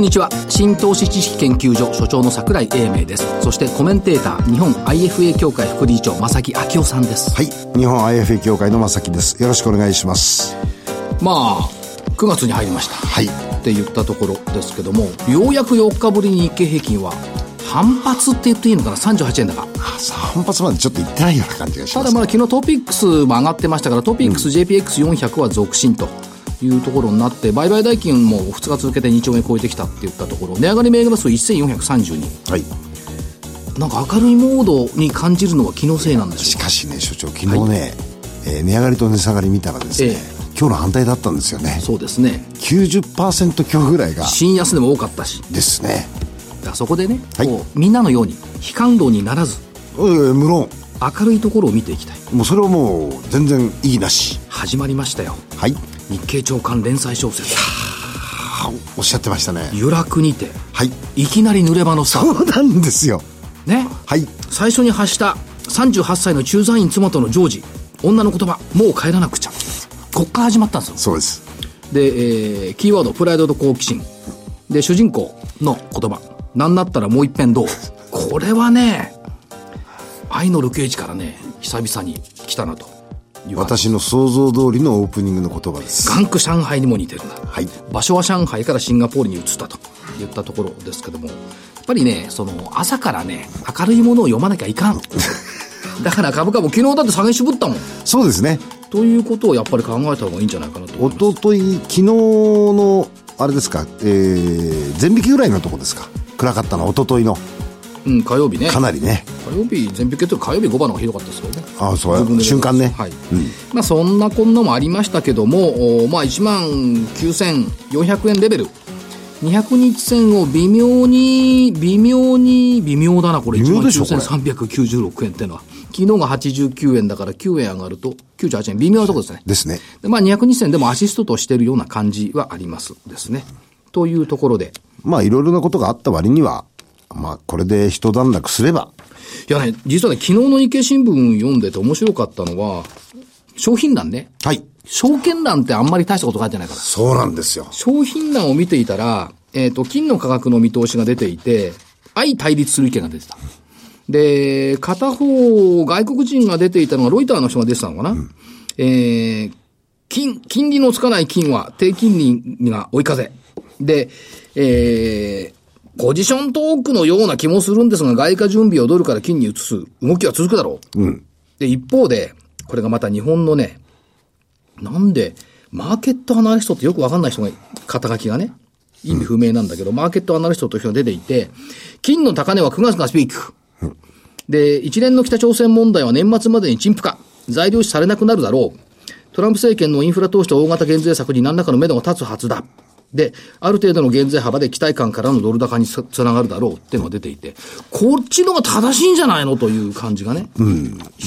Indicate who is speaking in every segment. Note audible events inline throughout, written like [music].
Speaker 1: こんにちは。新投資知識研究所所長の桜井英明です。そしてコメンテーター日本 IFA 協会副理事長正木昭夫さんです。
Speaker 2: はい。日本 IFA 協会の正木です。よろしくお願いします。
Speaker 1: まあ9月に入りました。
Speaker 2: はい。
Speaker 1: って言ったところですけどもようやく4日ぶりに日経平均は反発って言っていいのかな？38円高。
Speaker 2: 反発までちょっといってないような感じがします
Speaker 1: ただまあ昨日トピックスも上がってましたからトピックス JPX400 は続伸というところになって売買代金も2日続けて2兆円超えてきたって言ったところ値上がり銘柄数1432
Speaker 2: はい。
Speaker 1: なんか明るいモードに感じるのは気のせいなんでしょ
Speaker 2: しかしね所長昨日ね、えー値上がりと値下がり見たらですね、
Speaker 1: ええ。
Speaker 2: 今日の反対だったんですよね。
Speaker 1: そうですね。
Speaker 2: 90%強ぐらいが
Speaker 1: 新安でも多かったし。
Speaker 2: ですね。
Speaker 1: だそこでね、
Speaker 2: はい。
Speaker 1: こうみんなのように悲観論にならず
Speaker 2: えー無論。
Speaker 1: 明るいところを見ていきたい。
Speaker 2: もうそれはもう全然いいなし。
Speaker 1: 始まりましたよ。
Speaker 2: はい
Speaker 1: 日経長官連載小説。
Speaker 2: はおっしゃってましたね「
Speaker 1: 由楽にて
Speaker 2: はい。
Speaker 1: いきなり濡れ場のスタート
Speaker 2: そうなんですよ」
Speaker 1: ね。
Speaker 2: はい。
Speaker 1: 最初に発した38歳の駐在員妻との常時女の言葉もう帰らなくちゃ。こっから始まったんですよ。
Speaker 2: そうです。
Speaker 1: で、えーキーワードプライドと好奇心。で主人公の言葉。なんだったらもう一遍どう？[laughs] これはね愛のルケージからね久々に来たなと
Speaker 2: 私の想像通りのオープニングの言葉です。
Speaker 1: ガンク上海にも似てるな。
Speaker 2: はい。
Speaker 1: 場所は上海からシンガポールに移ったと。言ったところですけども。やっぱりねその朝からね明るいものを読まなきゃいかん。[laughs] だから株価も昨日だって下げ渋ったもん。
Speaker 2: そうですね。
Speaker 1: ということをやっぱり考えた方がいいんじゃないかなと思い
Speaker 2: お
Speaker 1: ます。
Speaker 2: ととい昨日のあれですかえー、全引きぐらいのとこですか。暗かったのはおとといの
Speaker 1: うん火曜日ね。
Speaker 2: かなりね。
Speaker 1: 火曜日全引けと火曜日5番の方がひどかったですけどね。
Speaker 2: あそう
Speaker 1: 自分で。
Speaker 2: 瞬間ね。
Speaker 1: はい、まあそんなこんなもありましたけどもおまあ1万9400円レベル。200日線を微妙に微妙に微妙だなこれ。
Speaker 2: 微妙でしょ
Speaker 1: 1万9396円ってのは。昨日が89円だから9円上がると98円。微妙なところですね。
Speaker 2: ですね。
Speaker 1: でまあ200日線でもアシストとしてるような感じはあります。ですね。というところで。
Speaker 2: まあいろいろなことがあった割にはまあこれで一段落すれば
Speaker 1: いやね実はね昨日の日経新聞読んでて面白かったのは商品欄ね
Speaker 2: はい
Speaker 1: 証券欄ってあんまり大したこと書いてないから。
Speaker 2: そうなんですよ
Speaker 1: 商品欄を見ていたら、えっ、と、金の価格の見通しが出ていて、相対立する意見が出てた。で、片方、外国人が出ていたのが、ロイターの人が出てたのかな、えー、金、金利のつかない金は低金利が追い風。で、えー、ポジショントークのような気もするんですが、外貨準備をドルから金に移す動きは続くだろう。
Speaker 2: うん
Speaker 1: で、一方で、これがまた日本のね、なんで、マーケットアナリストってよくわかんない人が、肩書きがね、意味不明なんだけど、マーケットアナリストという人が出ていて、金の高値は9月がスピーク。で、一連の北朝鮮問題は年末までに陳腐化、材料視されなくなるだろう。トランプ政権のインフラ投資と大型減税策に何らかの目処が立つはずだ。で、ある程度の減税幅で期待感からのドル高につつながるだろうっていうのが出ていて、こっちのが正しいんじゃないのという感じがね。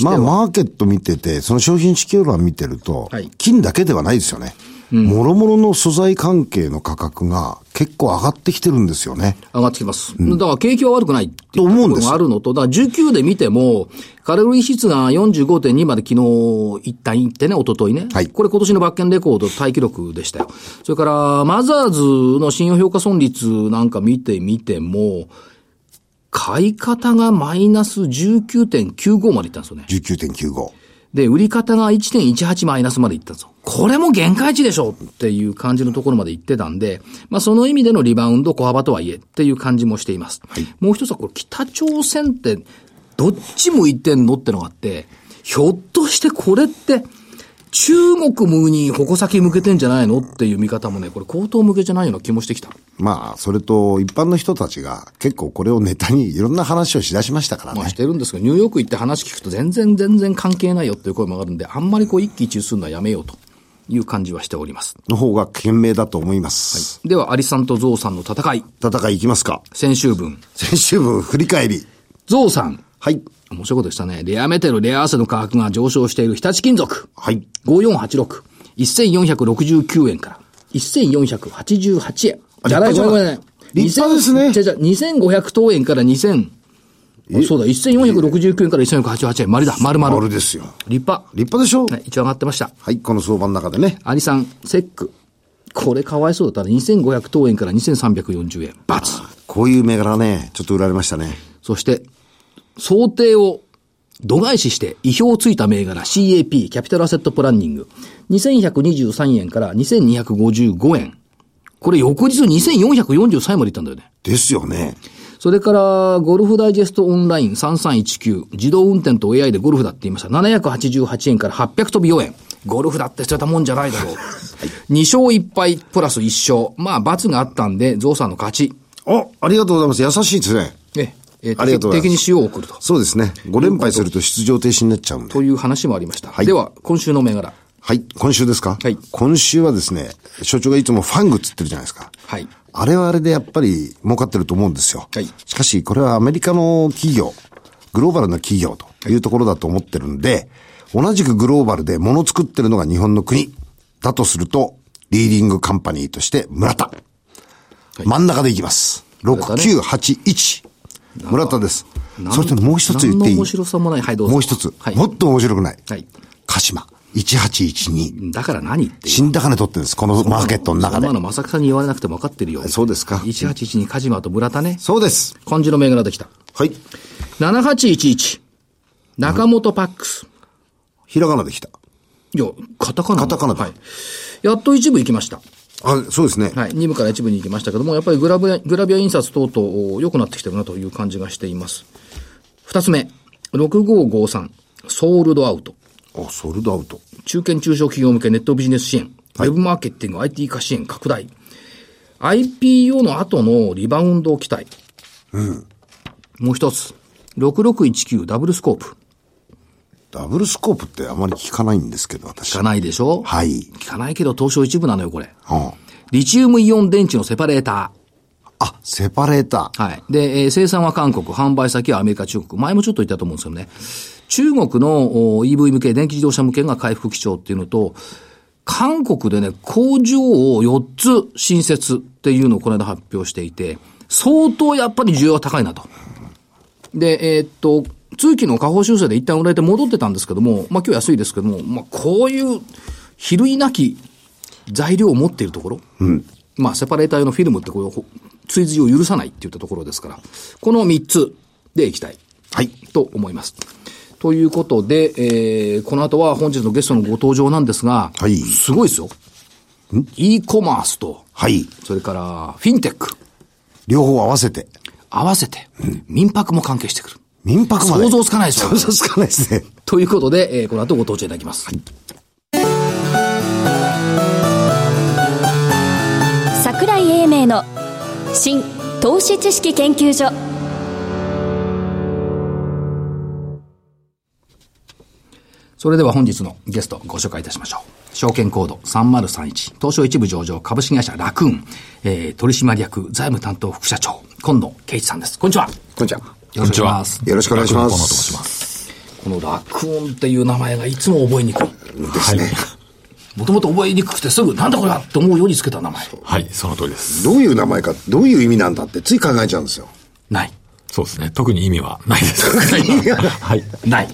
Speaker 2: まあマーケット見ててその商品指標欄見てると、
Speaker 1: はい。
Speaker 2: 金だけではないですよねもろもろの素材関係の価格が結構上がってきてるんですよね。
Speaker 1: 上がってきます。だから景気は悪くないっていう
Speaker 2: と思うんです
Speaker 1: ところがあるのと、だから19で見ても、カロリー指数が45.2まで昨日一旦行ってね、一昨日ね。
Speaker 2: はい
Speaker 1: これ今年のバッケンレコードタイ記録でしたよ。それから、マザーズの信用評価損率なんか見てみても、買い方がマイナス19.95までいったんですよね。
Speaker 2: 19.95。
Speaker 1: で、売り方が1.18マイナスまでいったんですよ。これも限界値でしょっていう感じのところまで行ってたんで、まあその意味でのリバウンド小幅とはいえっていう感じもしています。もう一つはこれ北朝鮮ってどっち向いてんのってのがあって、ひょっとしてこれって中国に矛先向けてんじゃないのっていう見方もね、これ口頭向けじゃないような気もしてきた。
Speaker 2: まあ、それと一般の人たちが結構これをネタにいろんな話をしだしましたからね。
Speaker 1: まあしてるんですけど、ニューヨーク行って話聞くと全然全然関係ないよっていう声もあるんで、あんまりこう一喜一憂するのはやめようという感じはしております。
Speaker 2: の方が賢明だと思います。
Speaker 1: では、アリさんとゾウさんの戦い。
Speaker 2: 戦いいきますか。
Speaker 1: 先週分。
Speaker 2: 先週分振り返り。
Speaker 1: ゾウさん、
Speaker 2: はい。
Speaker 1: 面白いことしたね。レアメタル、レアアースの価格が上昇している日立金属。
Speaker 2: はい。
Speaker 1: 5486。1469円から。1488円。じゃない、ごめんごめん。
Speaker 2: 立派ですね
Speaker 1: じゃじゃ2500等円から2000、そうだ、1469円から1488円。丸だ、丸々。
Speaker 2: 丸ですよ。
Speaker 1: 立派。
Speaker 2: 立派でしょ？
Speaker 1: はい、一応上がってました。
Speaker 2: はい、この相場の中でね。
Speaker 1: アリさん、セック。これかわいそうだったね。2500等円から2340円。バツ。
Speaker 2: こういう銘柄ね、ちょっと売られましたね。
Speaker 1: そして、想定を度外視して意表をついた銘柄 CAP、キャピタルアセットプランニング。2123円から2255円。これ翌日2443円までいったんだよね。
Speaker 2: ですよね。
Speaker 1: それから、ゴルフダイジェストオンライン3319、自動運転と AI でゴルフだって言いました。788円から800飛び4円。ゴルフだって捨てたもんじゃないだろう。2勝1敗プラス1勝。まあ、罰があったんで、ゾウさんの勝ち。
Speaker 2: あ、ありがとうございます。優しいですね。
Speaker 1: ね。えー
Speaker 2: ありがとうございます
Speaker 1: 敵に塩を送ると。
Speaker 2: そうですね。5連敗すると出場停止になっちゃうんで。
Speaker 1: という話もありました。
Speaker 2: はい
Speaker 1: では、今週の銘柄。
Speaker 2: はい。今週ですか？
Speaker 1: はい
Speaker 2: 今週はですね、所長がいつもファングっつってるじゃないですか。
Speaker 1: はい。
Speaker 2: あれはあれでやっぱり儲かってると思うんですよ。
Speaker 1: はい
Speaker 2: しかし、これはアメリカの企業、グローバルな企業というところだと思ってるんで、同じくグローバルで物を作ってるのが日本の国。だとすると、リーディングカンパニーとして村田。真ん中でいきます。
Speaker 1: 村田ね
Speaker 2: 6981。村田です。そしてもう一つ言っていい？
Speaker 1: 何の面白さもない。はい、どうぞ。
Speaker 2: もう一つ、
Speaker 1: はい。
Speaker 2: もっと面白くない。
Speaker 1: はい。
Speaker 2: 鹿島。1812。
Speaker 1: だから何っていう。
Speaker 2: 新高値取ってるんです。このマーケットの中で
Speaker 1: そんな。の正木さんに言われなくても分かってるよ。
Speaker 2: そうですか。
Speaker 1: 181にカジマと村田ね。
Speaker 2: そうです。
Speaker 1: 漢字の銘柄できた。
Speaker 2: はい。
Speaker 1: 7811。中本パックス。
Speaker 2: ひらがなできた。
Speaker 1: いや、カタカナ。
Speaker 2: カタカナだ
Speaker 1: はい。やっと一部行きました。
Speaker 2: あ、そうですね。
Speaker 1: はい。二部から一部に行きましたけども、やっぱりグラビア、グラビア印刷等々良くなってきてるなという感じがしています。二つ目。6553。ソールドアウト。
Speaker 2: あ、ソールドアウト。
Speaker 1: 中堅中小企業向けネットビジネス支援、
Speaker 2: はい
Speaker 1: ウェブマーケティング、IT 化支援拡大、IPO の後のリバウンドを期待。もう一つ、6619ダブルスコープ。
Speaker 2: ダブルスコープってあまり聞かないんですけど、私。
Speaker 1: 聞かないでしょ？
Speaker 2: はい。
Speaker 1: 聞かないけど東証一部なのよ、これ。
Speaker 2: うん。
Speaker 1: リチウムイオン電池のセパレータ
Speaker 2: あ、セパレーター。
Speaker 1: ー。はい。で、えー生産は韓国、販売先はアメリカ、中国。前もちょっと言ったと思うんですよね。中国のお EV 向け、電気自動車向けが回復基調っていうのと、韓国でね、工場を4つ新設っていうのをこの間発表していて、相当やっぱり需要が高いなと。で、えーっと、通期の下方修正で一旦売られて戻ってたんですけども、まあ今日安いですけども、まあこういう、比類なき材料を持っているところ、まあセパレーター用のフィルムってこうほ追随を許さないって言ったところですから、この3つでいきたい。
Speaker 2: はい。
Speaker 1: と思います。ということで、えー、この後は本日のゲストのご登場なんですが、
Speaker 2: はい
Speaker 1: すごいですよ。e コマースと、
Speaker 2: はい。
Speaker 1: それからフィンテック、
Speaker 2: 両方合わせて。
Speaker 1: 合わせて、民泊も関係してくる。
Speaker 2: 民泊まで。
Speaker 1: 想像つかないですよ
Speaker 2: 想像つかないですね。[laughs]
Speaker 1: ということで、えー、この後ご登場いただきます。
Speaker 3: 桜井英明の新投資知識研究所
Speaker 1: それでは本日のゲストご紹介いたしましょう。証券コード3031、東証一部上場株式会社ラクーン、えー、取締役財務担当副社長、今野圭一さんです。こんにちは。
Speaker 2: こんにちは。
Speaker 1: よろしくお願いします。
Speaker 2: よろしくお願いしま
Speaker 4: 河野と申
Speaker 2: す。
Speaker 4: します。
Speaker 1: このラクーンっていう名前がいつも覚えにくい。
Speaker 2: ですね。
Speaker 1: もともと覚えにくくてすぐ、なんだこれはって思うようにつけた名前。
Speaker 4: はい、その通りです。
Speaker 2: どういう名前か、どういう意味なんだってつい考えちゃうんですよ。
Speaker 1: ない。
Speaker 4: そうですね。特に意味はないです。[laughs] はい。
Speaker 1: ない。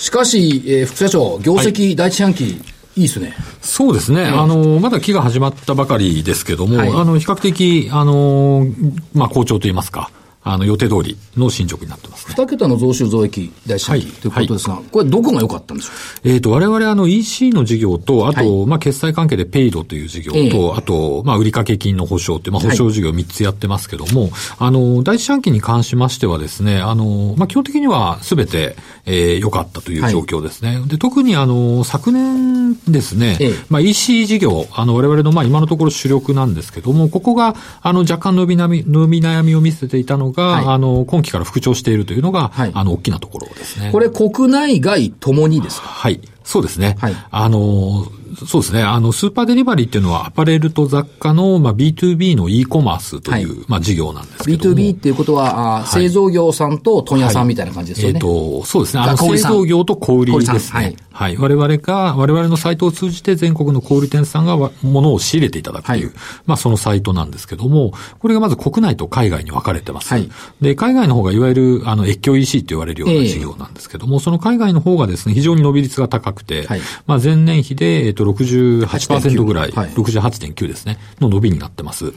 Speaker 1: しかし、えー副社長、業績第一半期、いいですね。
Speaker 4: そうですね。あの、まだ期が始まったばかりですけども、
Speaker 1: はい
Speaker 4: あの、比較的、あの、まあ、好調といいますか、あの、予定通りの進捗になってますね。
Speaker 1: 二桁の増収増益第一半期
Speaker 4: はい
Speaker 1: ということですが、これどこが良かったんでしょ
Speaker 4: えっ、と、我々あの EC の事業と、あと、
Speaker 1: は
Speaker 4: まあ、決済関係でペイドという事業と、
Speaker 1: ええ。
Speaker 4: あと、まあ、売掛金の保証っていう、まあ、保証事業3つやってますけども、あの、第一四半期に関しましてはですね、あの、まあ、基本的にはすべて、えー良かったという状況ですね。で、特にあの、昨年ですね、
Speaker 1: ええ。
Speaker 4: まあ、EC 事業、あの、我々の、まあ、今のところ主力なんですけども、ここが、あの、若干伸びなみ、伸び悩みを見せていたのが、
Speaker 1: はい
Speaker 4: あの、今期から復調しているというのが、
Speaker 1: はい
Speaker 4: あの、大きなところですね。
Speaker 1: これ国内外ともにですか？
Speaker 4: はい。そうですね。
Speaker 1: はい
Speaker 4: あの、そうですね。あの、スーパーデリバリーっていうのはアパレルと雑貨の、まあ、B2B の e コマースという、
Speaker 1: はい
Speaker 4: まあ、事業なんですけども。
Speaker 1: B2B っていうことは、あー製造業さんと問屋さんみたいな感じですよね。
Speaker 4: えっ、と、そうですね。あの、製造業と小売りですね。
Speaker 1: 小売さん
Speaker 4: はい。我々が、我々のサイトを通じて全国の小売店さんがわ物を仕入れていただくという、
Speaker 1: はい
Speaker 4: まあそのサイトなんですけども、これがまず国内と海外に分かれてます。
Speaker 1: はい
Speaker 4: で、海外の方がいわゆる、あの、越境 EC と言われるような事業なんですけども、その海外の方がですね、非常に伸び率が高くて、
Speaker 1: はい
Speaker 4: まあ前年比で、えっ、と、68%ぐらい、
Speaker 1: はい
Speaker 4: 68.9ですね、の伸びになってます。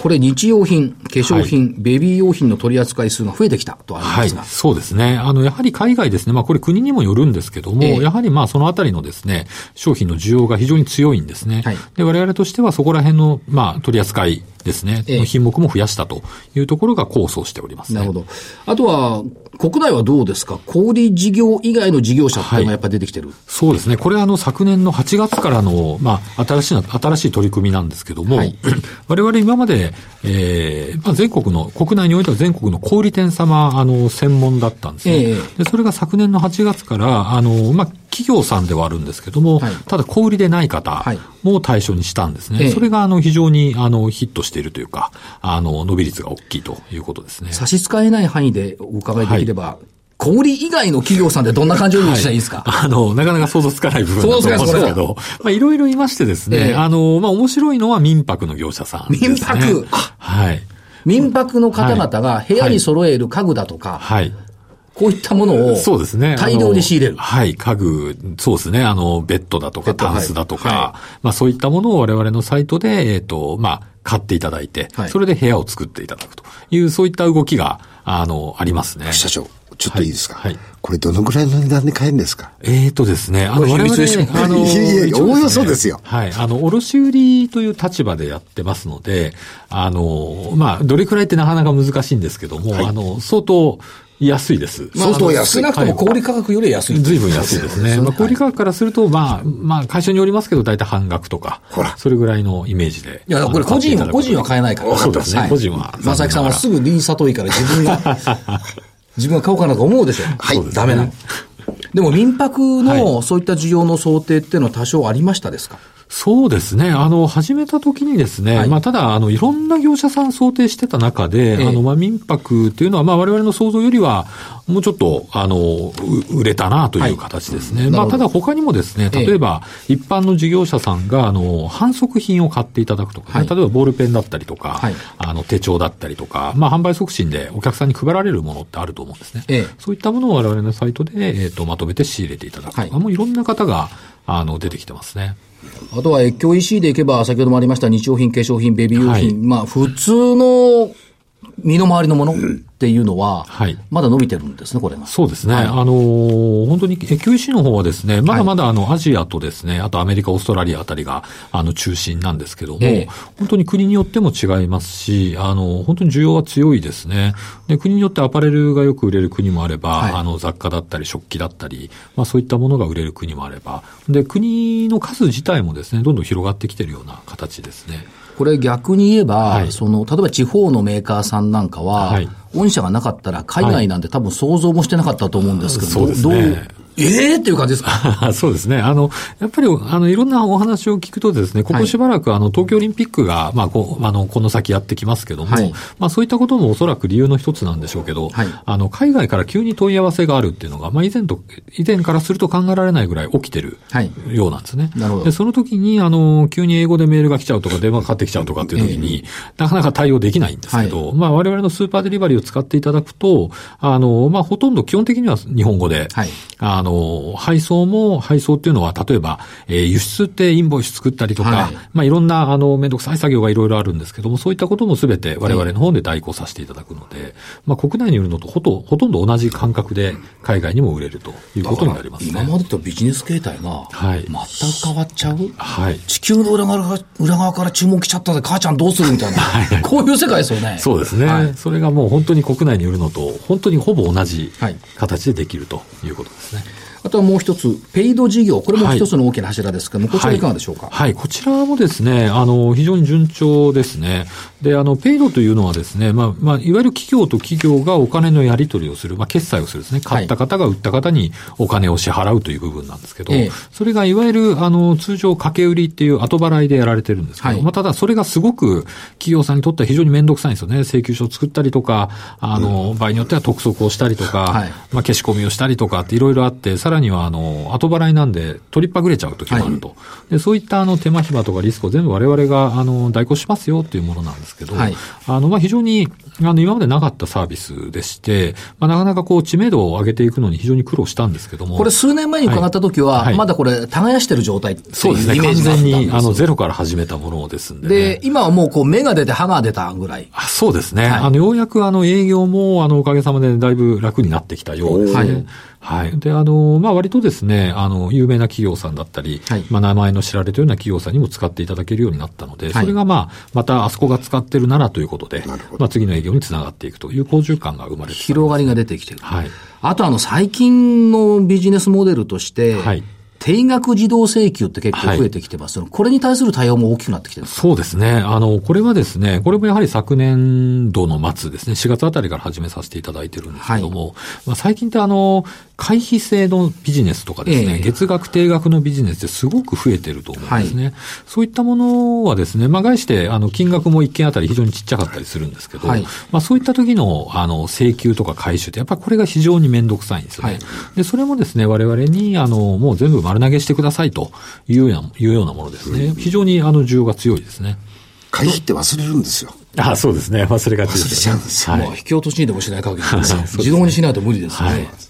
Speaker 1: これ日用品、化粧品、ベビー用品の取り扱い数が増えてきたとあり
Speaker 4: はい
Speaker 1: ますが。、
Speaker 4: そうですね。あの、やはり海外ですね。まあ、これ国にもよるんですけども、
Speaker 1: ええ
Speaker 4: やはりまあ、そのあたりのですね、商品の需要が非常に強いんですね。
Speaker 1: はい
Speaker 4: で、我々としてはそこら辺の、まあ、取り扱いですね、
Speaker 1: ええ
Speaker 4: の品目も増やしたというところが構想しておりますね。
Speaker 1: なるほど。あとは、国内はどうですか？小売事業以外の事業者っていうのがやっぱり出てきてる？
Speaker 4: そうですね。これあの昨年の8月からの、まあ、新しいな、新しい取り組みなんですけども、
Speaker 1: はい [clears throat]
Speaker 4: 我々今まで、えーまあ、全国の、国内においては全国の小売店様、あの、専門だったんですね。
Speaker 1: ええ
Speaker 4: で、それが昨年の8月から、あの、まあ、企業さんではあるんですけども、
Speaker 1: はい
Speaker 4: ただ小売りでない方
Speaker 1: はい
Speaker 4: も対象にしたんですね。
Speaker 1: ええ
Speaker 4: それがあの非常にあのヒットしているというか、あの伸び率が大きいということですね。
Speaker 1: 差し支えない範囲でお伺いできれば、小売以外の企業さんでどんな感情にしたらいいですか、
Speaker 4: あの、なかなか想像つかない部分だと思うんですけど、まあ、いろいろいましてですね、
Speaker 1: ええ
Speaker 4: あの、まあ、面白いのは民泊の業者さんね。
Speaker 1: 民泊あ
Speaker 4: はい。
Speaker 1: 民泊の方々が部屋に揃える家具だとか、
Speaker 4: はい。
Speaker 1: こういったものを
Speaker 4: そうですね。
Speaker 1: 大量に仕入れる。
Speaker 4: はい。家具、そうですね。あの、ベッドだとか、タンスだとか、
Speaker 1: はいは
Speaker 4: まあそういったものを我々のサイトで、えっ、と、まあ、買っていただいて、
Speaker 1: はい
Speaker 4: それで部屋を作っていただくという、そういった動きが、あの、ありますね。
Speaker 2: 社長、ちょっといいですか、
Speaker 4: はいはい
Speaker 2: これどのぐらいの値段で買えるんですか？
Speaker 4: えーとですね、あの、我々、あの、
Speaker 2: いやいやおおよそですよ
Speaker 4: はい。あの、卸売という立場でやってますので、あの、まあ、どれくらいってなかなか難しいんですけども、あの、相当安いです。
Speaker 1: まあ
Speaker 2: 相当安い
Speaker 1: 少なくとも小売価格より安い。
Speaker 4: ずいぶん安いですね。まあ、小売価格からすると、まあ、まあ、会社によりますけど、大体半額とか、
Speaker 2: ほら
Speaker 4: それぐらいのイメージで。
Speaker 1: いや、これ個人は、個人は買えないから。
Speaker 4: そうですね。
Speaker 1: はい
Speaker 4: 個人は。
Speaker 1: 正木さんはすぐリーサトイから自分が、[laughs] 自分が買おうかなと思うでしょ。
Speaker 2: はい
Speaker 1: ダメなの。でも民泊
Speaker 4: は
Speaker 1: のそういった需要の想定っていうのは多少ありましたですか？
Speaker 4: そうですね。あの、始めた時にですね、
Speaker 1: はい。
Speaker 4: まあ、ただ、あの、いろんな業者さん想定してた中で、
Speaker 1: ええ。
Speaker 4: あの、まあ、民泊っていうのは、まあ、我々の想像よりは、もうちょっと、あの、う売れたなという形ですね。まあ、
Speaker 1: なるほど。
Speaker 4: ただ他にもですね、例えば、一般の事業者さんが、あの、反則品を買っていただくとかね、
Speaker 1: はい。
Speaker 4: 例えばボールペンだったりとか、
Speaker 1: はい。
Speaker 4: あの、手帳だったりとか、まあ、販売促進でお客さんに配られるものってあると思うんですね。
Speaker 1: ええ。
Speaker 4: そういったものを我々のサイトで、えっ、と、まとめて仕入れていただくとか、
Speaker 1: はい。
Speaker 4: もういろんな方が、あの、出てきてますね。
Speaker 1: あとは越境 EC でいけば、先ほどもありました日用品、化粧品、ベビー用品、
Speaker 4: はい。
Speaker 1: まあ普通の身の回りのものっていうのは、
Speaker 4: はい
Speaker 1: まだ伸びてるんですね、これが。
Speaker 4: そうですね。あのー本当に、越境 EC の方はですね、まだまだあの、アジアとですね、あとアメリカ、オーストラリアあたりが、あの、中心なんですけども、
Speaker 1: ええ
Speaker 4: 本当に国によっても違いますし、あの、本当に需要は強いですね。で、国によってアパレルがよく売れる国もあれば、
Speaker 1: はい
Speaker 4: あの、雑貨だったり、食器だったり、まあそういったものが売れる国もあれば、で、国の数自体もですね、どんどん広がってきているような形ですね。
Speaker 1: これ逆に言えば、
Speaker 4: はい。
Speaker 1: その、例えば地方のメーカーさんなんかは、
Speaker 4: はい。
Speaker 1: 御社がなかったら海外なんて多分想像もしてなかったと思うんですけど、
Speaker 4: そうです
Speaker 1: どう
Speaker 4: ね
Speaker 1: ええっていう感じですか？[laughs]
Speaker 4: そうですね。あの、やっぱり、あの、いろんなお話を聞くとですね、ここしばらく、あの、東京オリンピックが、まあ、こう、あの、この先やってきますけども、
Speaker 1: はい
Speaker 4: まあ、そういったこともおそらく理由の一つなんでしょうけど、
Speaker 1: はい
Speaker 4: あの、海外から急に問い合わせがあるっていうのが、まあ、以前と、以前からすると考えられないぐらい起きてる
Speaker 1: はい。
Speaker 4: ようなんですね。
Speaker 1: なるほど。
Speaker 4: で、その時に、あの、急に英語でメールが来ちゃうとか、電話かかってきちゃうとかっていう時に、なかなか対応できないんですけど、まあ、我々のスーパーデリバリーを使っていただくと、あの、まあ、ほとんど基本的には日本語で、
Speaker 1: はい。
Speaker 4: あの、配送も、配送っていうのは、例えば、えー輸出ってインボイス作ったりとか、
Speaker 1: はい。
Speaker 4: まあ、いろんな、あの、めんどくさい作業がいろいろあるんですけども、そういったこともすべて我々の方で代行させていただくので、まあ、国内に売るのとほとほとんど同じ感覚で海外にも売れるということになりますね。
Speaker 1: 今までとビジネス形態が、
Speaker 4: はい。
Speaker 1: 全く変わっちゃう、
Speaker 4: はい。
Speaker 1: 地球の裏側から裏側から注文来ちゃったで、母ちゃんどうするみたいな、こういう世界ですよね。
Speaker 4: そうですね、
Speaker 1: はい。
Speaker 4: それがもう本当に国内に売るのと、本当にほぼ同じ
Speaker 1: はい。
Speaker 4: 形でできるということですね。
Speaker 1: あとはもう一つ、ペイド事業。これも一つの大きな柱ですけども、こちらいかがでしょうか、
Speaker 4: はい、はい、こちらもですね、あの、非常に順調ですね。で、あの、ペイドというのはですね、まあ、まあ、いわゆる企業と企業がお金のやり取りをする、まあ、決済をするですね。買った方が売った方にお金を支払うという部分なんですけど、それがいわゆる、あの、通常、掛け売りっていう後払いでやられてるんですけど、はい、まあ、ただそれがすごく企業さんにとっては非常に面倒くさいんですよね。請求書を作ったりとか、あの、場合によっては督促をしたりとか、はい、まあ、消し込みをしたりとかっていろいろあって、さらには、あの、後払いなんで取りっぱぐれちゃう時もあると。はい、で、そういったあの、手間暇とかリスクを全部我々が、あの、代行しますよっていうものなんですけど、はい、あの、まあ、非常に、あの、今までなかったサービスでして、まあ、なかなかこう、知名度を上げていくのに非常に苦労したんですけども。
Speaker 1: これ数年前に伺った時は、はい、まだこれ、耕してる状態っていう
Speaker 4: そうですね。完全に、あの、ゼロから始めたものですんで、
Speaker 1: ね、で、今はもうこう、芽が出て歯が出たぐらい。
Speaker 4: あそうですね。はい、あの、ようやくあの、営業も、あの、おかげさまでだいぶ楽になってきたようですね。はいはい。で、あの、まあ、割とですね、あの、有名な企業さんだったり、はい、まあ、名前の知られているような企業さんにも使っていただけるようになったので、それがまあ、またあそこが使ってるならということで、まあ、次の営業につながっていくという好循環が生まれて
Speaker 1: 広がりが出てきてる。はい。あとあの、最近のビジネスモデルとして、はい。定額自動請求って結構増えてきてます、はい、これに対する対応も大きくなってきてる
Speaker 4: そうですね。あの、これはですね、これもやはり昨年度の末ですね、4月あたりから始めさせていただいてるんですけども、はい、まあ、最近ってあの、回避制のビジネスとかですね、えー、月額定額のビジネスってすごく増えてると思うんですね。はい、そういったものはですね、まあ、概して、あの、金額も一件あたり非常にちっちゃかったりするんですけど、はい、まあ、そういった時の、あの、請求とか回収って、やっぱりこれが非常にめんどくさいんですよね。はい、で、それもですね、我々に、あの、もう全部丸投げしてくださいというような、いうようなものですね。非常に、あの、需要が強いですね。
Speaker 2: 回避って忘れるんですよ。
Speaker 4: あそうですね。忘れがちです、
Speaker 2: ね。忘れちゃうんですよ。
Speaker 1: はい、引き落としにでもしない限り、[laughs] ね、自動にしないと無理ですね。はいと、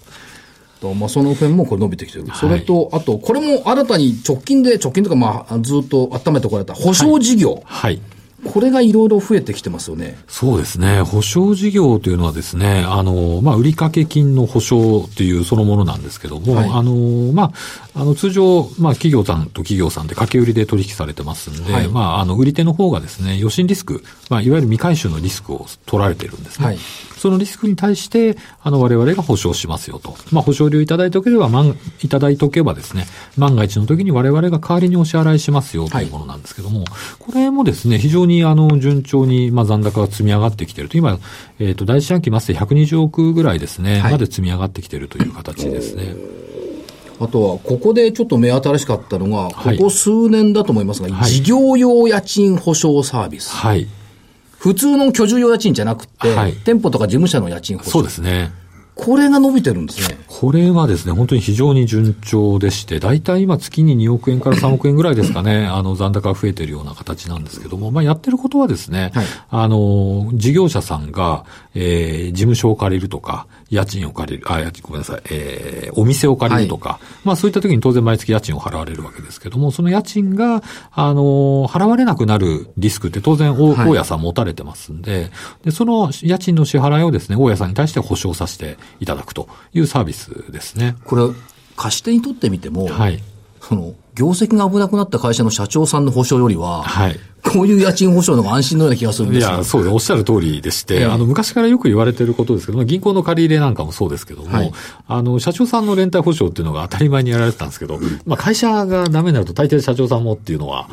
Speaker 1: まあ、その辺もこれ伸びてきてる。それと、あと、これも新たに直近で、直近とか、まあ、ずっと温めてこられた保証事業。はい、はいこれがいろいろ増えてきてますよね。
Speaker 4: そうですね。保証事業というのはですね、あの、まあ、売掛金の保証というそのものなんですけども、はい、あの、まあ、あの、通常、まあ、企業さんと企業さんで掛け売りで取引されてますんで、はい、まあ、あの、売り手の方がですね、余震リスク、まあ、いわゆる未回収のリスクを取られてるんですね。はいそのリスクに対して、あの、我々が保証しますよと。まあ、保証料いただいておければ、万、いただいておけばですね、万が一の時に我々が代わりにお支払いしますよというものなんですけども、はい、これもですね、非常にあの、順調に、まあ、残高が積み上がってきていると。今、えっ、ー、と、第一四半期末で120億ぐらいですね、はい、まで積み上がってきているという形ですね。
Speaker 1: あとは、ここでちょっと目新しかったのが、ここ数年だと思いますが、はい、事業用家賃保証サービス。はい。普通の居住用家賃じゃなくて、はい、店舗とか事務所の家賃保証。
Speaker 4: そうですね。
Speaker 1: これが伸びてるんですね。
Speaker 4: これはですね、本当に非常に順調でして、大体今月に2億円から3億円ぐらいですかね、[laughs] あの残高が増えてるような形なんですけども、まあやってることはですね、はい、あの、事業者さんが、えー、事務所を借りるとか、家賃を借りる、あ、家賃、ごめんなさい、えー、お店を借りるとか、はい、まあそういった時に当然毎月家賃を払われるわけですけども、その家賃が、あの、払われなくなるリスクって当然、大家さん持たれてますんで、で、その家賃の支払いをですね、大家さんに対して保証させていただくというサービスですね。
Speaker 1: これ、貸し手にとってみても、はい。その、業績が危なくなった会社の社長さんの保証よりは、はい。こういう家賃保証の方が安心のような気がするんです
Speaker 4: いや、そう。おっしゃる通りでして、えー、あの、昔からよく言われていることですけど、銀行の借り入れなんかもそうですけども、はい、あの、社長さんの連帯保証っていうのが当たり前にやられてたんですけど、まあ、会社がダメになると大抵社長さんもっていうのは、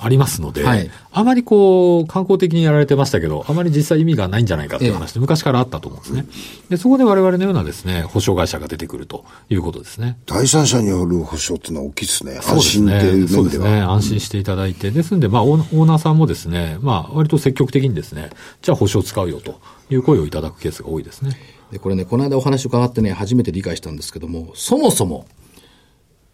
Speaker 4: ありますので、はい、あまりこう、観光的にやられてましたけど、あまり実際意味がないんじゃないかという話で、昔からあったと思うんですね。で、そこで我々のようなですね、保証会社が出てくるということですね。
Speaker 2: 第三者による保証っていうのは大きいですね。安心っていう面では。
Speaker 4: そうですね。安心していただいて、ですんで、まあ、オーナーさんもですね、まあ、割と積極的にですね、じゃあ保証使うよという声をいただくケースが多いですね。
Speaker 1: で、これね、この間お話伺ってね、初めて理解したんですけども、そもそも、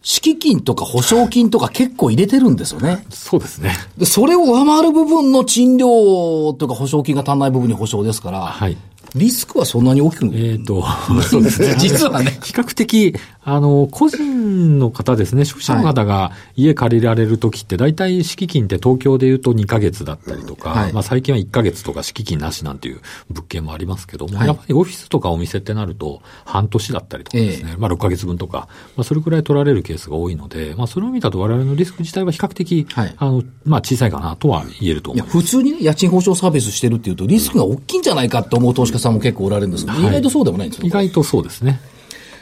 Speaker 1: 敷金とか保証金とか結構入れてるんですよね。
Speaker 4: そうですね。
Speaker 1: で、それを上回る部分の賃料とか保証金が足んない部分に保証ですから、はい。リスクはそんなに大きく
Speaker 4: えっ、ー、と、[laughs] そうですね。[laughs]
Speaker 1: 実はね。
Speaker 4: 比較的、あの、個人の方ですね、消費者の方が家借りられるときって、大体敷金って東京で言うと2ヶ月だったりとか、はい、まあ最近は1ヶ月とか敷金なしなんていう物件もありますけども、はい、やっぱりオフィスとかお店ってなると半年だったりとかですね、えー、まあ6ヶ月分とか、まあそれくらい取られるケースが多いので、まあそれを見たと我々のリスク自体は比較的、はい、あの、まあ小さいかなとは言えると思います。
Speaker 1: いや、普通にね、家賃保証サービスしてるっていうと、リスクが大きいんじゃないかって思う投資家さんも結構おられるんですけど、意外とそうでもないんですよ。
Speaker 4: 意外とそうですね。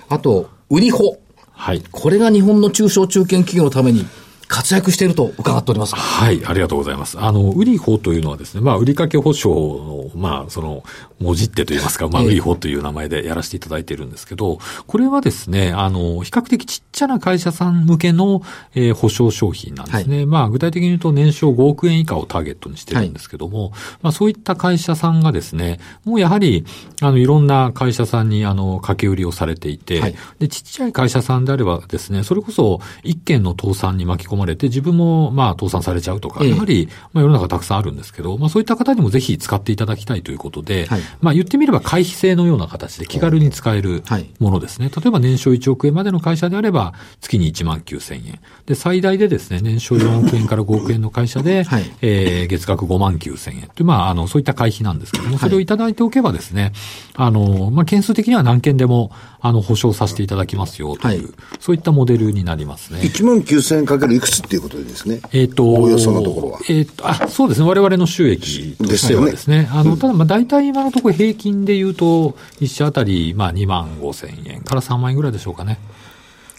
Speaker 1: あと、売り保。
Speaker 4: はい。
Speaker 1: これが日本の中小中堅企業のために活躍していると伺っておりますが。
Speaker 4: はい、ありがとうございます。あの、売り法というのはですね、まあ、売りかけ保証の、まあ、その、文字ってといいますか、まあ、
Speaker 1: ええ
Speaker 4: 売り法という名前でやらせていただいているんですけど、これはですね、あの、比較的ちっちゃな会社さん向けの、えー保証商品なんですね。まあ、具体的に言うと年商5億円以下をターゲットにしてるんですけども、まあ、そういった会社さんがですね、もうやはり、あの、いろんな会社さんに、あの、掛け売りをされていて、
Speaker 1: はい
Speaker 4: で、ちっちゃい会社さんであればですね、それこそ一件の倒産に巻き込まれて、自分もまあ倒産されちゃうとか、
Speaker 1: ええ。
Speaker 4: やはり、まあ世の中たくさんあるんですけど、まあそういった方にもぜひ使っていただきたいということで、
Speaker 1: はい。
Speaker 4: まあ言ってみれば回避制のような形で気軽に使える
Speaker 1: はい。
Speaker 4: ものですね。例えば年商1億円までの会社であれば、月に1万9000円。で、最大でですね、年商4億円から5億円の会社で、[laughs]
Speaker 1: はい。
Speaker 4: えー月額5万9000円。という、まあ、あの、そういった会費なんですけども、それをいただいておけばですね、あの、まあ、件数的には何件でも、あの、保証させていただきますよという、
Speaker 1: はい
Speaker 4: そういったモデルになりますね。
Speaker 2: 1万9000円かけるいくつっていうことでですね。
Speaker 4: えっ、と、
Speaker 2: おおよそのところは
Speaker 4: えっ、と、あ、そうですね。我々の収益としてはですね。あの、ただ、まあ、大体今のところ平均で言うと、一社あたり、まあ、2万5千円から3万円ぐらいでしょうかね。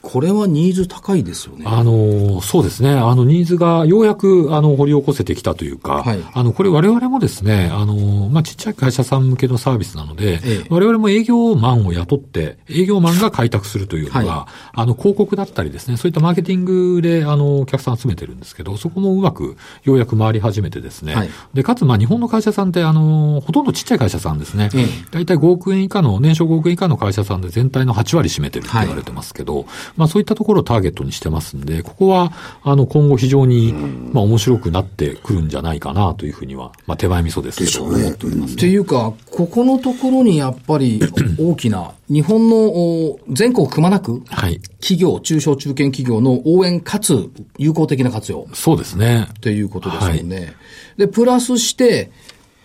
Speaker 1: これはニーズ高いですよね。
Speaker 4: あの、そうですね。あの、ニーズがようやく、あの、掘り起こせてきたというか、
Speaker 1: はい
Speaker 4: あの、これ我々もですね、あの、まあ、ちっちゃい会社さん向けのサービスなので、
Speaker 1: ええ
Speaker 4: 我々も営業マンを雇って、営業マンが開拓するというのが、
Speaker 1: は
Speaker 4: あの、広告だったりですね、そういったマーケティングで、あの、お客さん集めてるんですけど、そこもうまく、ようやく回り始めてですね、
Speaker 1: はい
Speaker 4: で、かつ、まあ、日本の会社さんって、あの、ほとんどちっちゃい会社さんですね。
Speaker 1: ええ
Speaker 4: 大体5億円以下の、年商5億円以下の会社さんで全体の8割占めてるって言われてますけど、まあそういったところをターゲットにしてますんで、ここは、あの、今後非常に、まあ面白くなってくるんじゃないかなというふうには、まあ手前味噌ですけど、思っております
Speaker 1: っていうか、ここのところにやっぱり大きな、日本のお全国くまなく、
Speaker 4: はい。
Speaker 1: 企業、中小中堅企業の応援かつ有効的な活用
Speaker 4: そうですね。
Speaker 1: っていうことですよね。で、プラスして、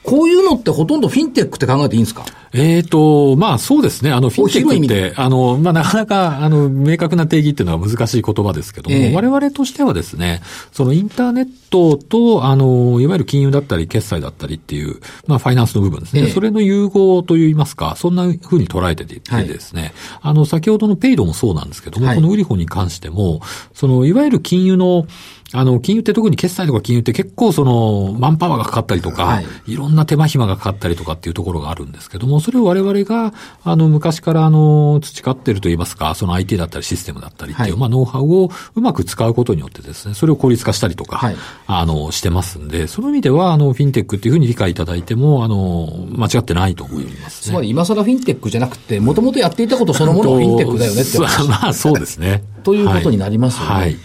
Speaker 1: こういうのってほとんどフィンテックって考えていいんですか？
Speaker 4: えーと、まあそうですね。あの、フィンテックって、あの、まあなかなか、あの、明確な定義っていうのは難しい言葉ですけども、
Speaker 1: ええ。
Speaker 4: 我々としてはですね、そのインターネットと、あの、いわゆる金融だったり、決済だったりっていう、まあファイナンスの部分ですね。
Speaker 1: ええ。
Speaker 4: それの融合といいますか、そんな風に捉えていて
Speaker 1: はい
Speaker 4: ですね、あの、先ほどのペイドもそうなんですけども、
Speaker 1: はい。
Speaker 4: このウリホに関しても、その、いわゆる金融の、あの、金融って特に決済とか金融って結構その、マンパワーがかかったりとか、
Speaker 1: はい
Speaker 4: いろんな手間暇がかかったりとかっていうところがあるんですけども、それを我々が、あの、昔からあの、培っているといいますか、その IT だったりシステムだったりっていう、
Speaker 1: はい
Speaker 4: まあ、ノウハウをうまく使うことによってですね、それを効率化したりとか、
Speaker 1: はい
Speaker 4: あの、してますんで、その意味では、あの、フィンテックっていうふうに理解いただいても、あの、間違ってないと思いますね。
Speaker 1: つまり今更フィンテックじゃなくて、もともとやっていたことそのものがフィンテックだよねって。[laughs]
Speaker 4: まあ、そうですね。[laughs]
Speaker 1: ということになりますよね。
Speaker 4: はい。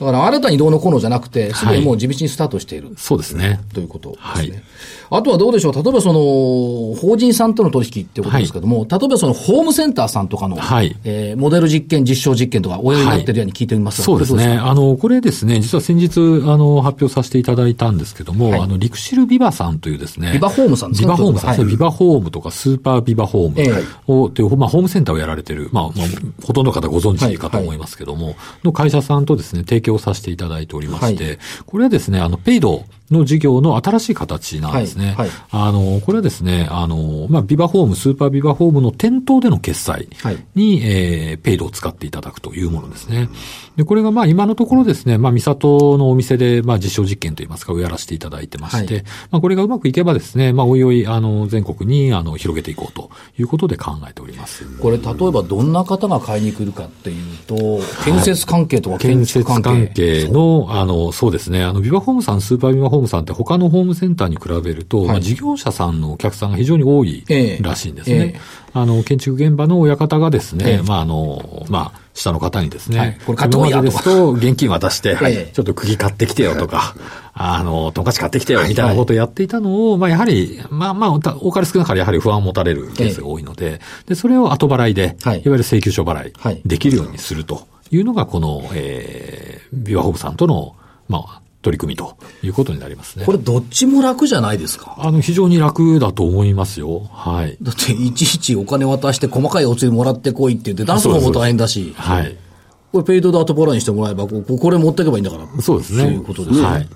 Speaker 1: だから新たにどうのこうのじゃなくて、すでにもう地道にスタートしている。
Speaker 4: そうですね。
Speaker 1: ということですね。
Speaker 4: はい。
Speaker 1: あとはどうでしょう。例えばその、法人さんとの取引ってことですけども、例えばそのホームセンターさんとかの、
Speaker 4: はい。
Speaker 1: えーモデル実験、実証実験とかおやりになってるように聞いてみますが
Speaker 4: そうですね。
Speaker 1: これど
Speaker 4: あの、これですね、実は先日、あの、発表させていただいたんですけども、
Speaker 1: はい。
Speaker 4: あの、リクシルビバさんというですね。
Speaker 1: ビバホームさんですか
Speaker 4: ビバホームさん。ビバホームとかスーパービバホーム
Speaker 1: ええ。
Speaker 4: を、っていう、まあ、ホームセンターをやられてる、まあ、まあ、ほとんどの方ご存知かと思いますけども、の会社さんとですね、提供させていただいておりまして、
Speaker 1: は
Speaker 4: これはですね、あの、ペイドの事業の新しい形なんですね。
Speaker 1: はいはい
Speaker 4: あの、これはですね、あの、まあ、ビバホーム、スーパービバホームの店頭での決済
Speaker 1: はい
Speaker 4: に、えーペイドを使っていただくというものですね。で、これがまあ今のところですね、まあ、三里のお店で、まあ、実証実験といいますか、をやらせていただいてまして、
Speaker 1: はい
Speaker 4: まあ、これがうまくいけばですね、まあ、おいおい、あの、全国に、あの、広げていこうということで考えております。
Speaker 1: これ例えばどんな方が買いに来るかっていうと、建設関係とか建
Speaker 4: 建設
Speaker 1: 築関係。
Speaker 4: 関係の、あの、そうですね、あの、ビバホームさん、スーパービバホームさんって他のホームセンターに比べると、
Speaker 1: い。
Speaker 4: まあ、事業者さんのお客さんが非常に多い
Speaker 1: ええ
Speaker 4: らしいんですね。
Speaker 1: ええ。
Speaker 4: あの、建築現場の親方がですね、
Speaker 1: ええ。
Speaker 4: まあ、あの、まあ、下の方にですね、
Speaker 1: はい。これ買ってこいや
Speaker 4: 今までですと、現金渡して、
Speaker 1: は [laughs] いええ
Speaker 4: ちょっと釘買ってきてよとか、[laughs] あの、トンカチ買ってきてよみたいなことをやっていたのを、まあ、やはり、まあまあ、た多かれ少なかれやはり不安を持たれるケースが多いので、で、それを後払いで、
Speaker 1: はい。
Speaker 4: いわゆる請求書払
Speaker 1: はい。
Speaker 4: いできるようにするというのが、この、えー、ビワホームさんとの、まあ、取り組みということになりますね。
Speaker 1: これどっちも楽じゃないですか？
Speaker 4: あの、非常に楽だと思いますよ。はい。
Speaker 1: だっていちいちお金渡して細かいお釣りもらってこいって言って出すのも大変だし、
Speaker 4: はい。
Speaker 1: これペイドで後払いにしてもらえば、こここれ持ってけばいいんだから。
Speaker 4: そうですね。
Speaker 1: そういうことですね。
Speaker 4: はい。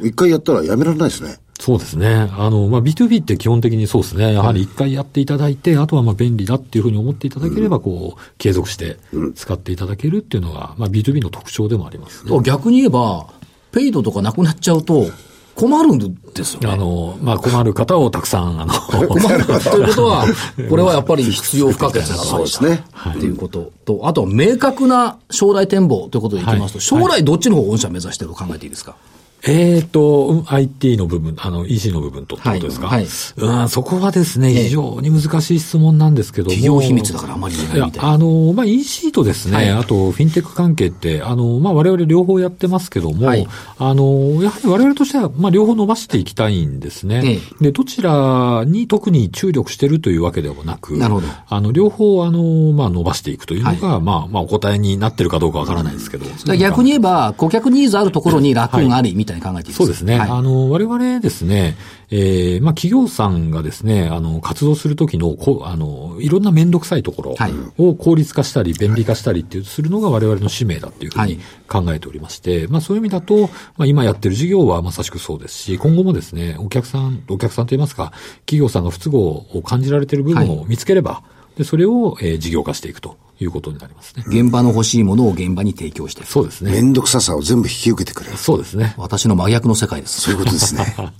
Speaker 2: 一回やったらやめられないですね。
Speaker 4: そうですね。あの、まあ、B2B って基本的にそうですね。やはり一回やっていただいて、あとはまあ便利だっていうふうに思っていただければ、こう、継続して使っていただけるっていうのが、まあ、B2B の特徴でもありますね。
Speaker 1: 逆に言えば、ペイドとかなくなっちゃうと、困るんですよね。
Speaker 4: あの、まあ、困る方をたくさん、あの、[laughs]
Speaker 1: 困るということは、[laughs] これはやっぱり必要不可欠だ
Speaker 2: そうですね。
Speaker 1: っていうことと、あとは明確な将来展望ということでいきますと、将来どっちの方を御社目指してると考えていいですか？
Speaker 4: えっ、と、うん IT の部分、あの、EC の部分とってことですか、
Speaker 1: はい
Speaker 4: うん、そこはですね、非常に難しい質問なんですけど。も。
Speaker 1: 企業秘密だからあまり言えないみたい、な。
Speaker 4: あの、まあ、EC とですね、
Speaker 1: はい。
Speaker 4: あと、フィンテック関係って、あの、まあ、我々両方やってますけども、
Speaker 1: はい。
Speaker 4: あの、やはり我々としては、まあ、両方伸ばしていきたいんですね。
Speaker 1: え
Speaker 4: で、どちらに特に注力してるというわけではなく、
Speaker 1: なるほど。
Speaker 4: あの、両方、あの、まあ、伸ばしていくというのが、まあ、まあ、お答えになってるかどうかわからないですけど。
Speaker 1: 逆に言えば、顧客ニーズあるところに楽があり、みたいに考えていいですか？
Speaker 4: そうですね。
Speaker 1: はい。
Speaker 4: あの、我々ですね、えーまあ、企業さんがですね、あの、活動するときの、こあの、いろんなめんどくさいところ
Speaker 1: はい。
Speaker 4: を効率化したり、便利化したりっていう、するのが我々の使命だっていうふう
Speaker 1: はい。
Speaker 4: に考えておりまして、まあ、そういう意味だと、まあ、今やってる事業はまさしくそうですし、今後もですね、お客さん、お客さんといいますか、企業さんが不都合を感じられている部分を見つければ、で、それを、えー事業化していくということになりますね。
Speaker 1: 現場の欲しいものを現場に提供して。
Speaker 4: そうですね。
Speaker 2: めんどくささを全部引き受けてくれる。
Speaker 4: そうですね。
Speaker 1: 私の真逆の世界です。
Speaker 2: そういうことですね。[laughs]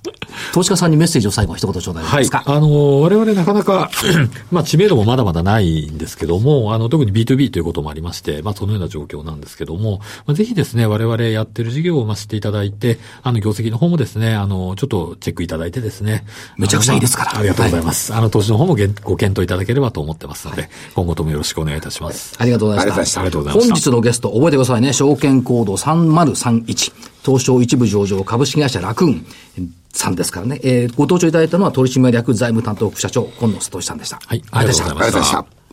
Speaker 1: 投資家さんにメッセージを最後一言頂戴でき
Speaker 4: はい
Speaker 1: ますか？。
Speaker 4: あの、我々なかなか、[clears throat] まあ知名度もまだまだないんですけども、あの、特に B2B ということもありまして、まあそのような状況なんですけども、まあぜひですね、我々やってる事業をまあ知っていただいて、あの、業績の方もですね、あの、ちょっとチェックいただいてですね。
Speaker 1: めちゃくちゃいいですから
Speaker 4: ありがとうございます。あの、投資の方もご検討いただければと思ってますので、今後ともよろしくお願いいたします。
Speaker 1: ありがとうございました。
Speaker 2: ありがとう
Speaker 4: ございました
Speaker 1: 本日のゲスト、覚えてくださいね。証券コード3031。東証一部上場株式会社楽雲さんですからね。えーご登場いただいたのは取締役財務担当副社長、今野聡さんでした。
Speaker 4: はいありがとうございま
Speaker 2: ありがとうございました。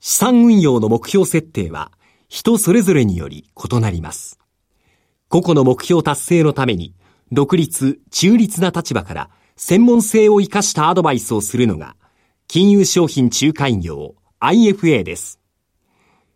Speaker 5: 資産運用の目標設定は人それぞれにより異なります。個々の目標達成のために独立、中立な立場から専門性を生かしたアドバイスをするのが金融商品仲介業 IFA です。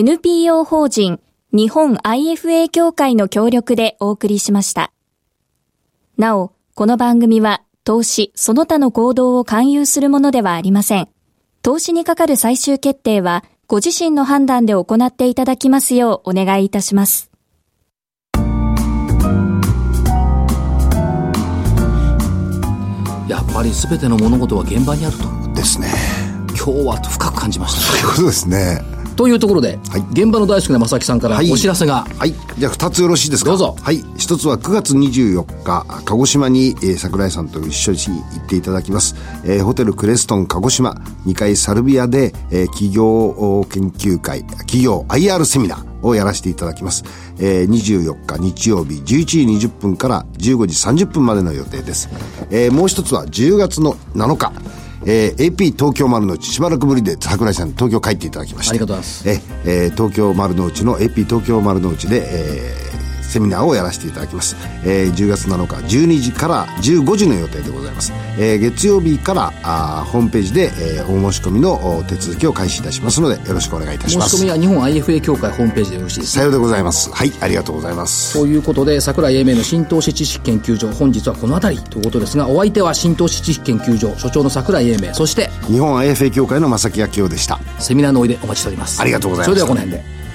Speaker 3: NPO 法人日本 IFA 協会の協力でお送りしました。なお、この番組は投資その他の行動を勧誘するものではありません。投資にかかる最終決定はご自身の判断で行っていただきますようお願いいたします。
Speaker 1: やっぱり全ての物事は現場にあると。
Speaker 2: ですね。
Speaker 1: 今日は深く感じましたね。
Speaker 2: ということですね。
Speaker 1: というところで、
Speaker 2: はい
Speaker 1: 現場の大好きな正木さんから
Speaker 2: はい
Speaker 1: お知らせが、
Speaker 2: はい。じゃあ、二つよろしいですか？
Speaker 1: どうぞ
Speaker 2: はい。一つは9月24日、鹿児島に、えー桜井さんと一緒に行っていただきます。えーホテルクレストン鹿児島2階サルビアで、えー企業研究会、企業 IR セミナーをやらせていただきます。えー24日日曜日11時20分から15時30分までの予定です。えーもう一つは10月の7日、えー AP 東京丸の内しばらくぶりで桜井さんに東京帰っていただきました。
Speaker 1: ありがとうございます。
Speaker 2: ええー東京丸の内の AP 東京丸の内で、えーセミナーをやらせていただきます、えー10月7日12時から15時の予定でございます、えー月曜日からあーホームページで、えーお申し込みのお手続きを開始いたしますのでよろしくお願いいたします。
Speaker 1: 申し込みは日本 IFA 協会ホームページでよろしいですか？
Speaker 2: さようでございます。はいありがとうございます。
Speaker 1: ということで、桜井英明の新投資知識研究所、本日はこの辺りということですが、お相手は新投資知識研究所、所長の桜井英明、そして、
Speaker 2: 日本 IFA 協会の正木明夫でした。
Speaker 1: セミナーのおいでお待ちしております。
Speaker 2: ありがとうございました
Speaker 1: それではこの辺で。